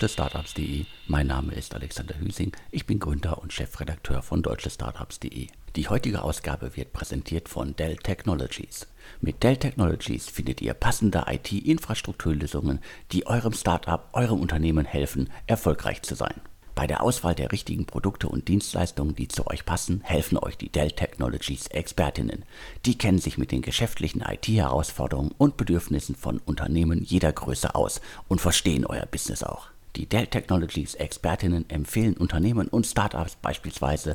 deutschestartups.de. Mein Name ist Alexander Hüsing. Ich bin Gründer und Chefredakteur von deutschestartups.de. Die heutige Ausgabe wird präsentiert von Dell Technologies. Mit Dell Technologies findet ihr passende IT-Infrastrukturlösungen, die eurem Startup, eurem Unternehmen helfen, erfolgreich zu sein. Bei der Auswahl der richtigen Produkte und Dienstleistungen, die zu euch passen, helfen euch die Dell Technologies Expertinnen. Die kennen sich mit den geschäftlichen IT-Herausforderungen und Bedürfnissen von Unternehmen jeder Größe aus und verstehen euer Business auch. Die Dell Technologies Expertinnen empfehlen Unternehmen und Startups beispielsweise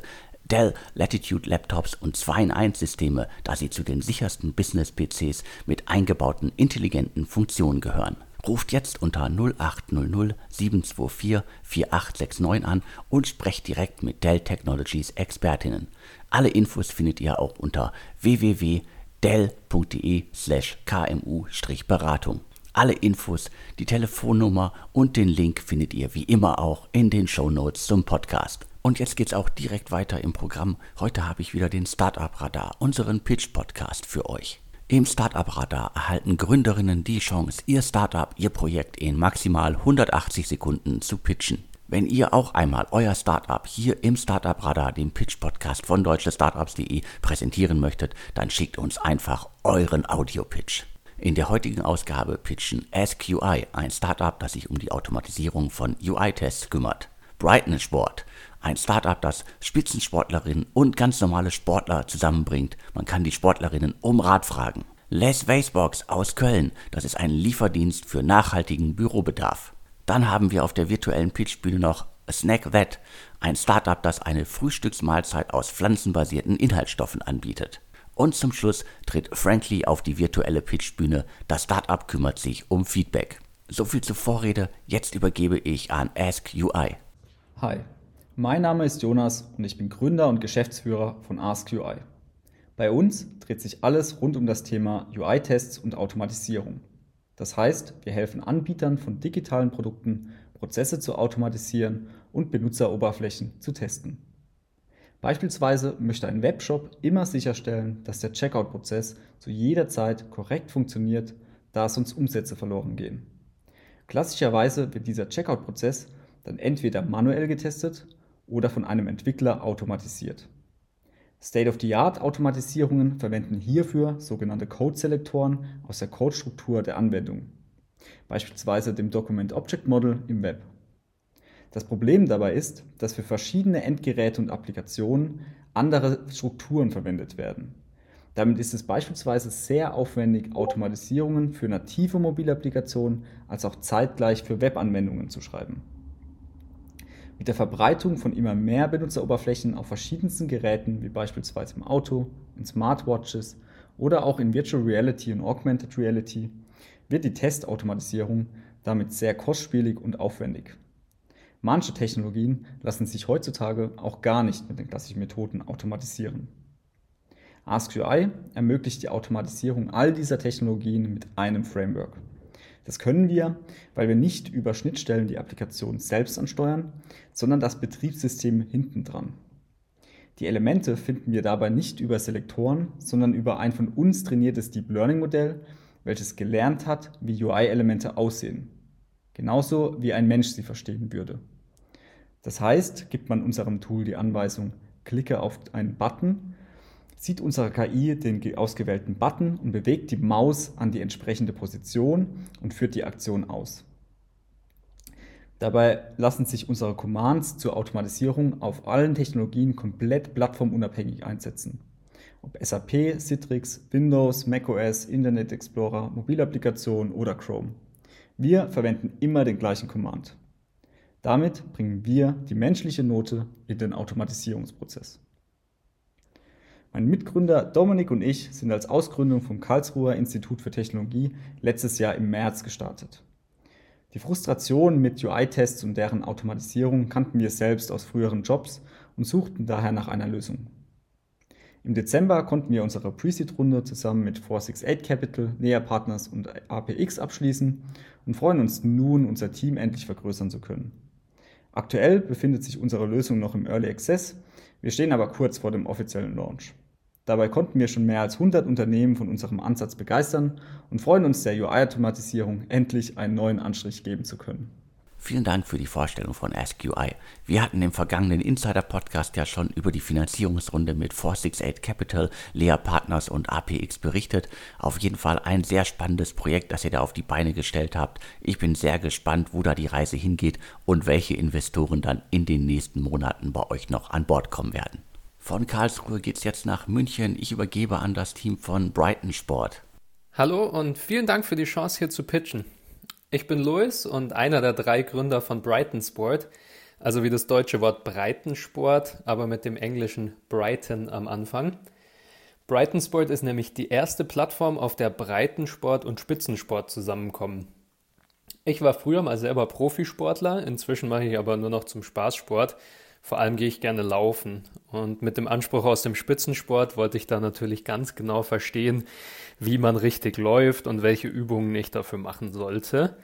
Dell Latitude Laptops und 2-in-1 Systeme, da sie zu den sichersten Business-PCs mit eingebauten intelligenten Funktionen gehören. Ruft jetzt unter 0800 724 4869 an und sprecht direkt mit Dell Technologies Expertinnen. Alle Infos findet ihr auch unter www.dell.de/kmu-beratung. Alle Infos, die Telefonnummer und den Link findet ihr wie immer auch in den Show Notes zum Podcast. Und jetzt geht's auch direkt weiter im Programm. Heute habe ich wieder den Startup Radar, unseren Pitch Podcast für euch. Im Startup Radar erhalten Gründerinnen die Chance, ihr Startup, ihr Projekt in maximal 180 Sekunden zu pitchen. Wenn ihr auch einmal euer Startup hier im Startup Radar, dem Pitch Podcast von deutschestartups.de präsentieren möchtet, dann schickt uns einfach euren Audio-Pitch. In der heutigen Ausgabe pitchen SQI, ein Startup, das sich um die Automatisierung von UI-Tests kümmert. Brighton Sport, ein Startup, das Spitzensportlerinnen und ganz normale Sportler zusammenbringt. Man kann die Sportlerinnen um Rat fragen. Les Vacebox aus Köln, das ist ein Lieferdienst für nachhaltigen Bürobedarf. Dann haben wir auf der virtuellen Pitchbühne noch Snack That, ein Startup, das eine Frühstücksmahlzeit aus pflanzenbasierten Inhaltsstoffen anbietet. Und zum Schluss tritt Frankly auf die virtuelle Pitchbühne. Das Startup kümmert sich um Feedback. So viel zur Vorrede, jetzt übergebe ich an Ask UI. Hi, mein Name ist Jonas und ich bin Gründer und Geschäftsführer von AskUI. Bei uns dreht sich alles rund um das Thema UI-Tests und Automatisierung. Das heißt, wir helfen Anbietern von digitalen Produkten, Prozesse zu automatisieren und Benutzeroberflächen zu testen. Beispielsweise möchte ein Webshop immer sicherstellen, dass der Checkout-Prozess zu jeder Zeit korrekt funktioniert, da sonst Umsätze verloren gehen. Klassischerweise wird dieser Checkout-Prozess dann entweder manuell getestet oder von einem Entwickler automatisiert. State-of-the-Art-Automatisierungen verwenden hierfür sogenannte Code-Selektoren aus der Codestruktur der Anwendung, beispielsweise dem Document Object Model im Web. Das Problem dabei ist, dass für verschiedene Endgeräte und Applikationen andere Strukturen verwendet werden. Damit ist es beispielsweise sehr aufwendig, Automatisierungen für native Mobilapplikationen als auch zeitgleich für Webanwendungen zu schreiben. Mit der Verbreitung von immer mehr Benutzeroberflächen auf verschiedensten Geräten, wie beispielsweise im Auto, in Smartwatches oder auch in Virtual Reality und Augmented Reality, wird die Testautomatisierung damit sehr kostspielig und aufwendig. Manche Technologien lassen sich heutzutage auch gar nicht mit den klassischen Methoden automatisieren. AskUI ermöglicht die Automatisierung all dieser Technologien mit einem Framework. Das können wir, weil wir nicht über Schnittstellen die Applikation selbst ansteuern, sondern das Betriebssystem hinten dran. Die Elemente finden wir dabei nicht über Selektoren, sondern über ein von uns trainiertes Deep Learning Modell, welches gelernt hat, wie UI-Elemente aussehen. Genauso wie ein Mensch sie verstehen würde. Das heißt, gibt man unserem Tool die Anweisung, klicke auf einen Button, sieht unsere KI den ausgewählten Button und bewegt die Maus an die entsprechende Position und führt die Aktion aus. Dabei lassen sich unsere Commands zur Automatisierung auf allen Technologien komplett plattformunabhängig einsetzen. Ob SAP, Citrix, Windows, macOS, Internet Explorer, Mobilapplikationen oder Chrome. Wir verwenden immer den gleichen Command. Damit bringen wir die menschliche Note in den Automatisierungsprozess. Mein Mitgründer Dominik und ich sind als Ausgründung vom Karlsruher Institut für Technologie letztes Jahr im März gestartet. Die Frustration mit UI-Tests und deren Automatisierung kannten wir selbst aus früheren Jobs und suchten daher nach einer Lösung. Im Dezember konnten wir unsere Pre-Seed-Runde zusammen mit 468 Capital, NEA Partners und APX abschließen und freuen uns nun, unser Team endlich vergrößern zu können. Aktuell befindet sich unsere Lösung noch im Early Access, wir stehen aber kurz vor dem offiziellen Launch. Dabei konnten wir schon mehr als 100 Unternehmen von unserem Ansatz begeistern und freuen uns der UI-Automatisierung endlich einen neuen Anstrich geben zu können. Vielen Dank für die Vorstellung von SQI. Wir hatten im vergangenen Insider-Podcast ja schon über die Finanzierungsrunde mit 468 Capital, Lea Partners und APX berichtet. Auf jeden Fall ein sehr spannendes Projekt, das ihr da auf die Beine gestellt habt. Ich bin sehr gespannt, wo da die Reise hingeht und welche Investoren dann in den nächsten Monaten bei euch noch an Bord kommen werden. Von Karlsruhe geht's jetzt nach München. Ich übergebe an das Team von Brighton Sport. Hallo und vielen Dank für die Chance hier zu pitchen. Ich bin Louis und einer der drei Gründer von Brighton Sport, also wie das deutsche Wort Breitensport, aber mit dem englischen Brighton am Anfang. Brighton Sport ist nämlich die erste Plattform, auf der Breitensport und Spitzensport zusammenkommen. Ich war früher mal selber Profisportler, inzwischen mache ich aber nur noch zum Spaßsport. Vor allem gehe ich gerne laufen. Und mit dem Anspruch aus dem Spitzensport wollte ich da natürlich ganz genau verstehen, wie man richtig läuft und welche Übungen ich dafür machen sollte.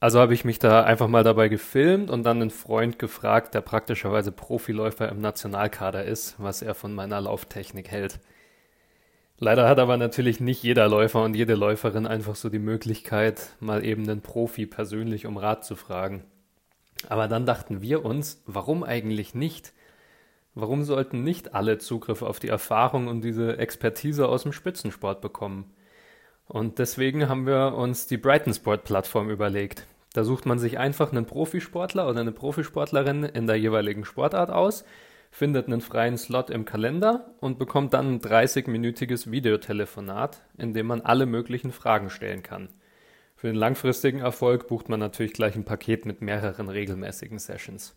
Also habe ich mich da einfach mal dabei gefilmt und dann einen Freund gefragt, der praktischerweise Profiläufer im Nationalkader ist, was er von meiner Lauftechnik hält. Leider hat aber natürlich nicht jeder Läufer und jede Läuferin einfach so die Möglichkeit, mal eben einen Profi persönlich um Rat zu fragen. Aber dann dachten wir uns, warum eigentlich nicht? Warum sollten nicht alle Zugriff auf die Erfahrung und diese Expertise aus dem Spitzensport bekommen? Und deswegen haben wir uns die Brighton Sport Plattform überlegt. Da sucht man sich einfach einen Profisportler oder eine Profisportlerin in der jeweiligen Sportart aus, findet einen freien Slot im Kalender und bekommt dann ein 30-minütiges Videotelefonat, in dem man alle möglichen Fragen stellen kann. Für den langfristigen Erfolg bucht man natürlich gleich ein Paket mit mehreren regelmäßigen Sessions.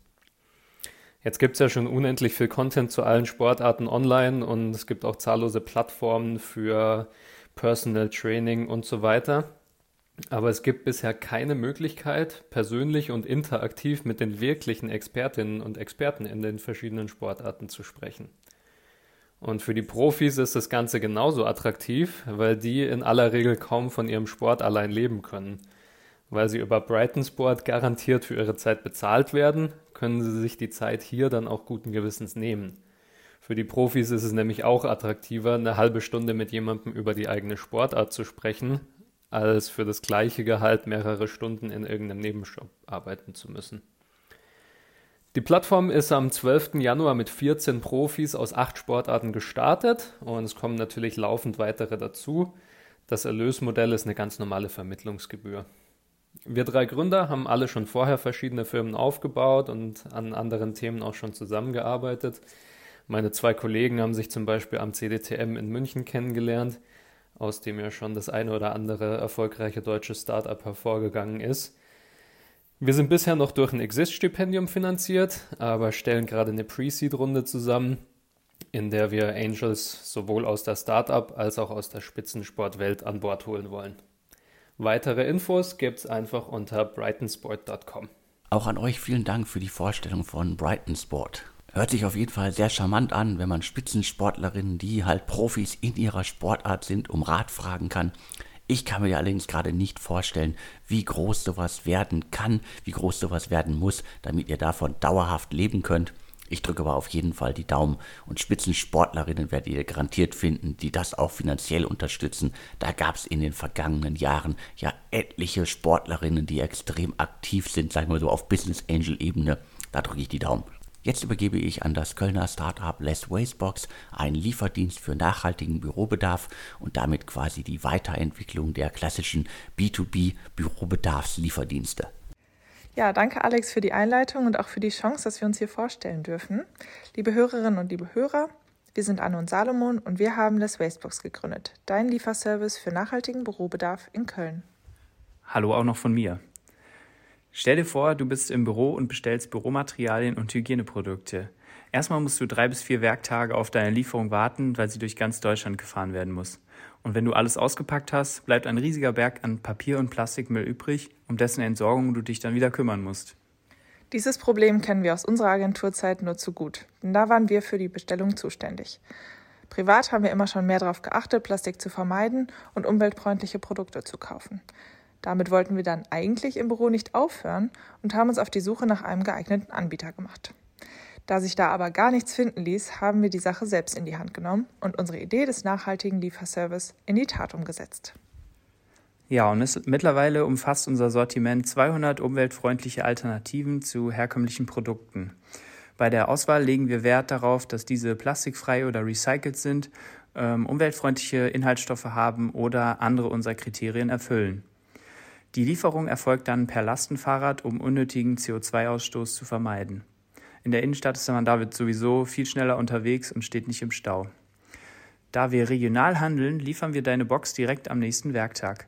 Jetzt gibt es ja schon unendlich viel Content zu allen Sportarten online und es gibt auch zahllose Plattformen für Personal Training und so weiter. Aber es gibt bisher keine Möglichkeit, persönlich und interaktiv mit den wirklichen Expertinnen und Experten in den verschiedenen Sportarten zu sprechen. Und für die Profis ist das Ganze genauso attraktiv, weil die in aller Regel kaum von ihrem Sport allein leben können. Weil sie über Brighton Sport garantiert für ihre Zeit bezahlt werden, können sie sich die Zeit hier dann auch guten Gewissens nehmen. Für die Profis ist es nämlich auch attraktiver, eine halbe Stunde mit jemandem über die eigene Sportart zu sprechen, als für das gleiche Gehalt mehrere Stunden in irgendeinem Nebenjob arbeiten zu müssen. Die Plattform ist am 12. Januar mit 14 Profis aus acht Sportarten gestartet und es kommen natürlich laufend weitere dazu. Das Erlösmodell ist eine ganz normale Vermittlungsgebühr. Wir drei Gründer haben alle schon vorher verschiedene Firmen aufgebaut und an anderen Themen auch schon zusammengearbeitet. Meine zwei Kollegen haben sich zum Beispiel am CDTM in München kennengelernt, aus dem ja schon das eine oder andere erfolgreiche deutsche Startup hervorgegangen ist. Wir sind bisher noch durch ein Exist-Stipendium finanziert, aber stellen gerade eine Pre-Seed-Runde zusammen, in der wir Angels sowohl aus der Startup als auch aus der Spitzensportwelt an Bord holen wollen. Weitere Infos gibt's einfach unter brightonsport.com. Auch an euch vielen Dank für die Vorstellung von Brighton Sport. Hört sich auf jeden Fall sehr charmant an, wenn man Spitzensportlerinnen, die halt Profis in ihrer Sportart sind, um Rat fragen kann. Ich kann mir allerdings gerade nicht vorstellen, wie groß sowas werden kann, wie groß sowas werden muss, damit ihr davon dauerhaft leben könnt. Ich drücke aber auf jeden Fall die Daumen und Spitzensportlerinnen werdet ihr garantiert finden, die das auch finanziell unterstützen. Da gab es in den vergangenen Jahren ja etliche Sportlerinnen, die extrem aktiv sind, sagen wir so auf Business Angel Ebene. Da drücke ich die Daumen. Jetzt übergebe ich an das Kölner Startup Less Wastebox einen Lieferdienst für nachhaltigen Bürobedarf und damit quasi die Weiterentwicklung der klassischen B2B Bürobedarfslieferdienste. Ja, danke Alex für die Einleitung und auch für die Chance, dass wir uns hier vorstellen dürfen. Liebe Hörerinnen und liebe Hörer, wir sind Anne und Salomon und wir haben das Wastebox gegründet, dein Lieferservice für nachhaltigen Bürobedarf in Köln. Hallo auch noch von mir. Stell dir vor, du bist im Büro und bestellst Büromaterialien und Hygieneprodukte. Erstmal musst du drei bis vier Werktage auf deine Lieferung warten, weil sie durch ganz Deutschland gefahren werden muss. Und wenn du alles ausgepackt hast, bleibt ein riesiger Berg an Papier- und Plastikmüll übrig, um dessen Entsorgung du dich dann wieder kümmern musst. Dieses Problem kennen wir aus unserer Agenturzeit nur zu gut, denn da waren wir für die Bestellung zuständig. Privat haben wir immer schon mehr darauf geachtet, Plastik zu vermeiden und umweltfreundliche Produkte zu kaufen. Damit wollten wir dann eigentlich im Büro nicht aufhören und haben uns auf die Suche nach einem geeigneten Anbieter gemacht. Da sich da aber gar nichts finden ließ, haben wir die Sache selbst in die Hand genommen und unsere Idee des nachhaltigen Lieferservice in die Tat umgesetzt. Ja, und es, mittlerweile umfasst unser Sortiment 200 umweltfreundliche Alternativen zu herkömmlichen Produkten. Bei der Auswahl legen wir Wert darauf, dass diese plastikfrei oder recycelt sind, ähm, umweltfreundliche Inhaltsstoffe haben oder andere unserer Kriterien erfüllen. Die Lieferung erfolgt dann per Lastenfahrrad, um unnötigen CO2-Ausstoß zu vermeiden. In der Innenstadt ist man damit sowieso viel schneller unterwegs und steht nicht im Stau. Da wir regional handeln, liefern wir deine Box direkt am nächsten Werktag.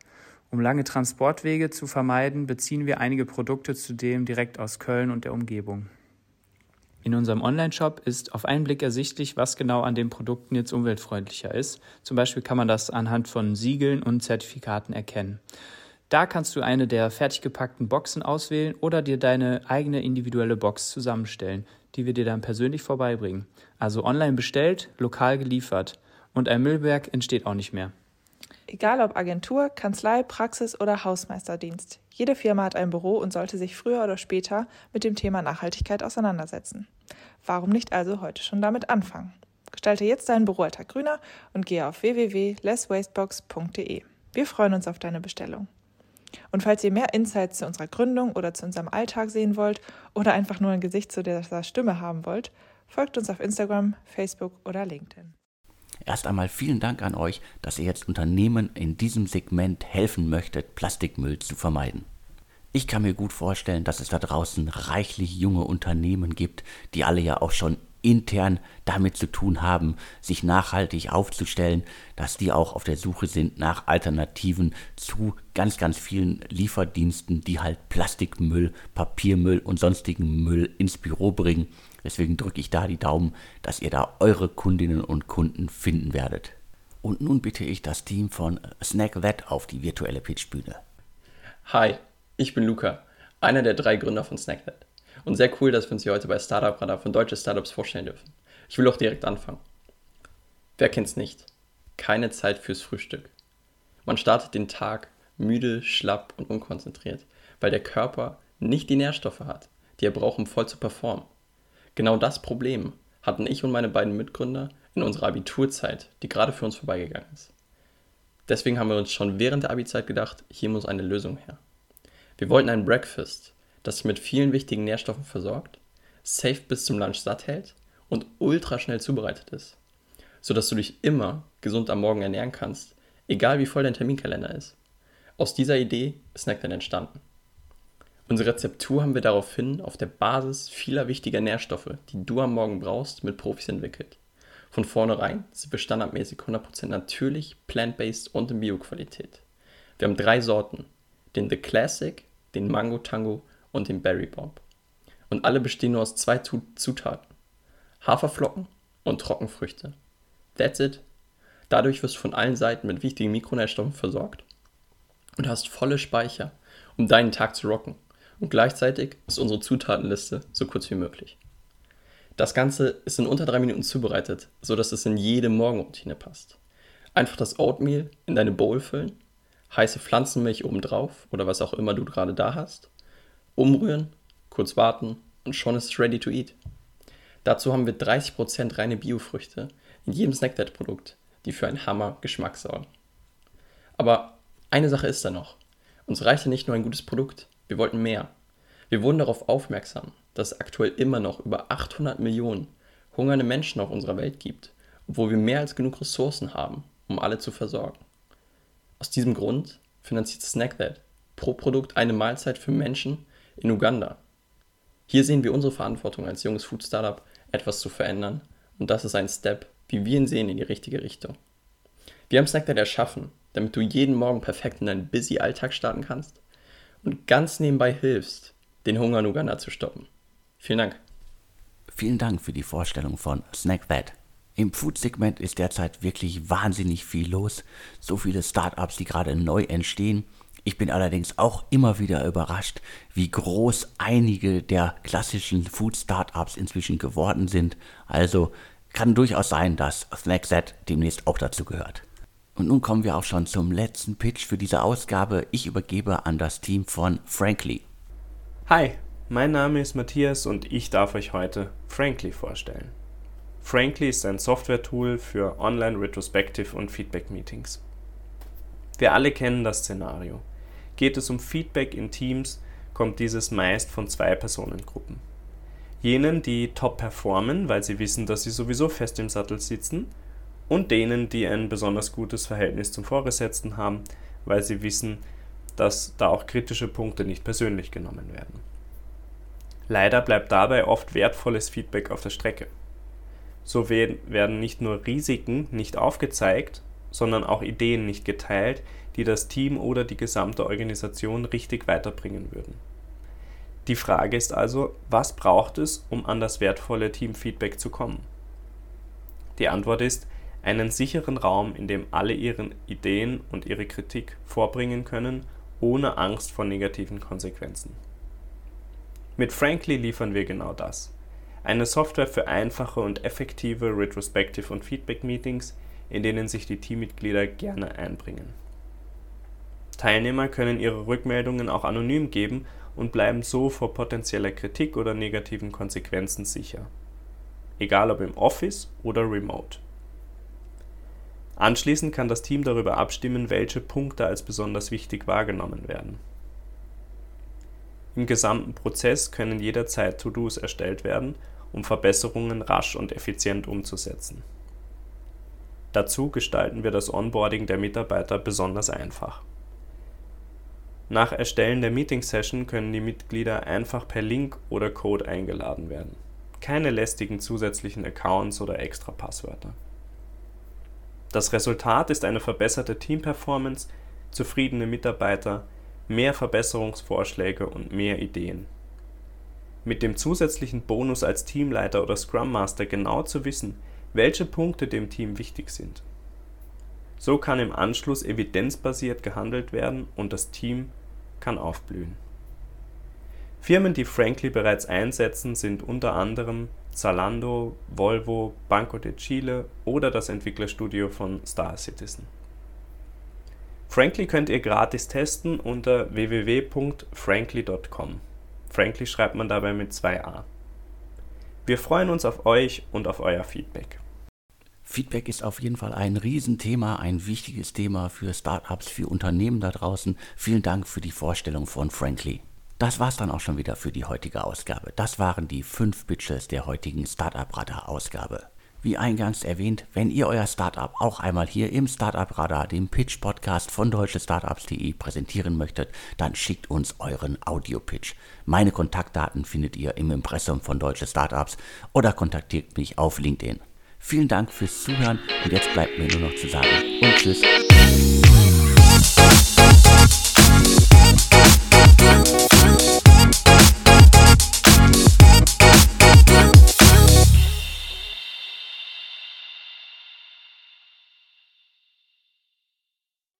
Um lange Transportwege zu vermeiden, beziehen wir einige Produkte zudem direkt aus Köln und der Umgebung. In unserem Online-Shop ist auf einen Blick ersichtlich, was genau an den Produkten jetzt umweltfreundlicher ist. Zum Beispiel kann man das anhand von Siegeln und Zertifikaten erkennen. Da kannst du eine der fertig gepackten Boxen auswählen oder dir deine eigene individuelle Box zusammenstellen, die wir dir dann persönlich vorbeibringen. Also online bestellt, lokal geliefert. Und ein Müllberg entsteht auch nicht mehr. Egal ob Agentur, Kanzlei, Praxis oder Hausmeisterdienst. Jede Firma hat ein Büro und sollte sich früher oder später mit dem Thema Nachhaltigkeit auseinandersetzen. Warum nicht also heute schon damit anfangen? Gestalte jetzt deinen Büroalltag grüner und gehe auf www.lesswastebox.de. Wir freuen uns auf deine Bestellung. Und falls ihr mehr Insights zu unserer Gründung oder zu unserem Alltag sehen wollt oder einfach nur ein Gesicht zu dieser Stimme haben wollt, folgt uns auf Instagram, Facebook oder LinkedIn. Erst einmal vielen Dank an euch, dass ihr jetzt Unternehmen in diesem Segment helfen möchtet, Plastikmüll zu vermeiden. Ich kann mir gut vorstellen, dass es da draußen reichlich junge Unternehmen gibt, die alle ja auch schon intern damit zu tun haben, sich nachhaltig aufzustellen, dass die auch auf der Suche sind nach Alternativen zu ganz, ganz vielen Lieferdiensten, die halt Plastikmüll, Papiermüll und sonstigen Müll ins Büro bringen. Deswegen drücke ich da die Daumen, dass ihr da eure Kundinnen und Kunden finden werdet. Und nun bitte ich das Team von Snack That auf die virtuelle Pitchbühne. Hi, ich bin Luca, einer der drei Gründer von Snack That. Und sehr cool, dass wir uns hier heute bei Startup Radar von deutsche Startups vorstellen dürfen. Ich will auch direkt anfangen. Wer kennt's nicht? Keine Zeit fürs Frühstück. Man startet den Tag müde, schlapp und unkonzentriert, weil der Körper nicht die Nährstoffe hat, die er braucht, um voll zu performen. Genau das Problem hatten ich und meine beiden Mitgründer in unserer Abiturzeit, die gerade für uns vorbeigegangen ist. Deswegen haben wir uns schon während der Abi-Zeit gedacht, hier muss eine Lösung her. Wir wollten ein Breakfast, das mit vielen wichtigen Nährstoffen versorgt, safe bis zum Lunch satt hält und ultra schnell zubereitet ist, sodass du dich immer gesund am Morgen ernähren kannst, egal wie voll dein Terminkalender ist. Aus dieser Idee ist Snack dann entstanden. Unsere Rezeptur haben wir daraufhin auf der Basis vieler wichtiger Nährstoffe, die du am Morgen brauchst, mit Profis entwickelt. Von vornherein sind wir standardmäßig 100% natürlich, plant-based und in Bio-Qualität. Wir haben drei Sorten, den The Classic, den Mango Tango und den Berry Bomb. Und alle bestehen nur aus zwei Zutaten. Haferflocken und Trockenfrüchte. That's it. Dadurch wirst du von allen Seiten mit wichtigen Mikronährstoffen versorgt und hast volle Speicher, um deinen Tag zu rocken. Und gleichzeitig ist unsere Zutatenliste so kurz wie möglich. Das Ganze ist in unter drei Minuten zubereitet, sodass es in jede Morgenroutine passt. Einfach das Oatmeal in deine Bowl füllen, heiße Pflanzenmilch obendrauf oder was auch immer du gerade da hast, umrühren, kurz warten und schon ist es ready to eat. Dazu haben wir 30% reine Biofrüchte in jedem Snackdad-Produkt, die für einen Hammer-Geschmack sorgen. Aber eine Sache ist da noch. Uns reichte nicht nur ein gutes Produkt, wir wollten mehr. Wir wurden darauf aufmerksam, dass es aktuell immer noch über 800 Millionen hungernde Menschen auf unserer Welt gibt, obwohl wir mehr als genug Ressourcen haben, um alle zu versorgen. Aus diesem Grund finanziert SnackThat pro Produkt eine Mahlzeit für Menschen in Uganda. Hier sehen wir unsere Verantwortung als junges Food Startup, etwas zu verändern und das ist ein Step, wie wir ihn sehen, in die richtige Richtung. Wir haben SnackThat erschaffen, damit du jeden Morgen perfekt in deinen busy Alltag starten kannst und ganz nebenbei hilfst, den Hunger in Uganda zu stoppen. Vielen Dank. Vielen Dank für die Vorstellung von Snack That. Im Food-Segment ist derzeit wirklich wahnsinnig viel los. So viele Startups, die gerade neu entstehen. Ich bin allerdings auch immer wieder überrascht, wie groß einige der klassischen Food-Startups inzwischen geworden sind. Also kann durchaus sein, dass Snackset demnächst auch dazu gehört. Und nun kommen wir auch schon zum letzten Pitch für diese Ausgabe. Ich übergebe an das Team von Frankly. Hi, mein Name ist Matthias und ich darf euch heute Frankly vorstellen. Frankly ist ein Software-Tool für Online Retrospective und Feedback-Meetings. Wir alle kennen das Szenario. Geht es um Feedback in Teams, kommt dieses meist von zwei Personengruppen. Jenen, die top performen, weil sie wissen, dass sie sowieso fest im Sattel sitzen, und denen, die ein besonders gutes Verhältnis zum Vorgesetzten haben, weil sie wissen, dass da auch kritische Punkte nicht persönlich genommen werden. Leider bleibt dabei oft wertvolles Feedback auf der Strecke. So werden nicht nur Risiken nicht aufgezeigt, sondern auch Ideen nicht geteilt, die das Team oder die gesamte Organisation richtig weiterbringen würden. Die Frage ist also, was braucht es, um an das wertvolle Teamfeedback zu kommen? Die Antwort ist, einen sicheren Raum, in dem alle ihre Ideen und ihre Kritik vorbringen können, ohne Angst vor negativen Konsequenzen. Mit Frankly liefern wir genau das. Eine Software für einfache und effektive Retrospective- und Feedback-Meetings, in denen sich die Teammitglieder gerne einbringen. Teilnehmer können ihre Rückmeldungen auch anonym geben und bleiben so vor potenzieller Kritik oder negativen Konsequenzen sicher. Egal ob im Office oder remote. Anschließend kann das Team darüber abstimmen, welche Punkte als besonders wichtig wahrgenommen werden. Im gesamten Prozess können jederzeit To-Dos erstellt werden, um Verbesserungen rasch und effizient umzusetzen. Dazu gestalten wir das Onboarding der Mitarbeiter besonders einfach. Nach Erstellen der Meeting-Session können die Mitglieder einfach per Link oder Code eingeladen werden. Keine lästigen zusätzlichen Accounts oder extra Passwörter. Das Resultat ist eine verbesserte Teamperformance, zufriedene Mitarbeiter, mehr Verbesserungsvorschläge und mehr Ideen. Mit dem zusätzlichen Bonus als Teamleiter oder Scrum Master genau zu wissen, welche Punkte dem Team wichtig sind. So kann im Anschluss evidenzbasiert gehandelt werden und das Team kann aufblühen. Firmen, die Frankly bereits einsetzen, sind unter anderem Zalando, Volvo, Banco de Chile oder das Entwicklerstudio von Star Citizen. Frankly könnt ihr gratis testen unter www.frankly.com. Frankly schreibt man dabei mit 2a. Wir freuen uns auf euch und auf euer Feedback. Feedback ist auf jeden Fall ein Riesenthema, ein wichtiges Thema für Startups, für Unternehmen da draußen. Vielen Dank für die Vorstellung von Frankly. Das war's dann auch schon wieder für die heutige Ausgabe. Das waren die fünf Pitches der heutigen Startup Radar Ausgabe. Wie eingangs erwähnt, wenn ihr euer Startup auch einmal hier im Startup Radar, dem Pitch Podcast von deutschestartups.de präsentieren möchtet, dann schickt uns euren Audio-Pitch. Meine Kontaktdaten findet ihr im Impressum von Deutsche Startups oder kontaktiert mich auf LinkedIn. Vielen Dank fürs Zuhören und jetzt bleibt mir nur noch zu sagen und tschüss.